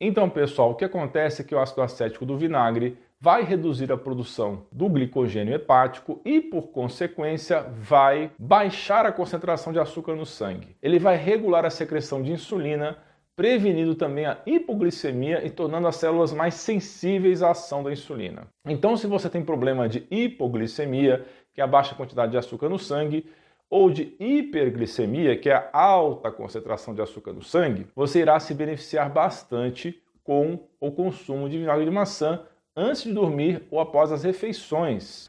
Então, pessoal, o que acontece é que o ácido acético do vinagre vai reduzir a produção do glicogênio hepático e, por consequência, vai baixar a concentração de açúcar no sangue. Ele vai regular a secreção de insulina, prevenindo também a hipoglicemia e tornando as células mais sensíveis à ação da insulina. Então, se você tem problema de hipoglicemia, que é a baixa quantidade de açúcar no sangue, ou de hiperglicemia, que é a alta concentração de açúcar no sangue, você irá se beneficiar bastante com o consumo de vinagre de maçã antes de dormir ou após as refeições.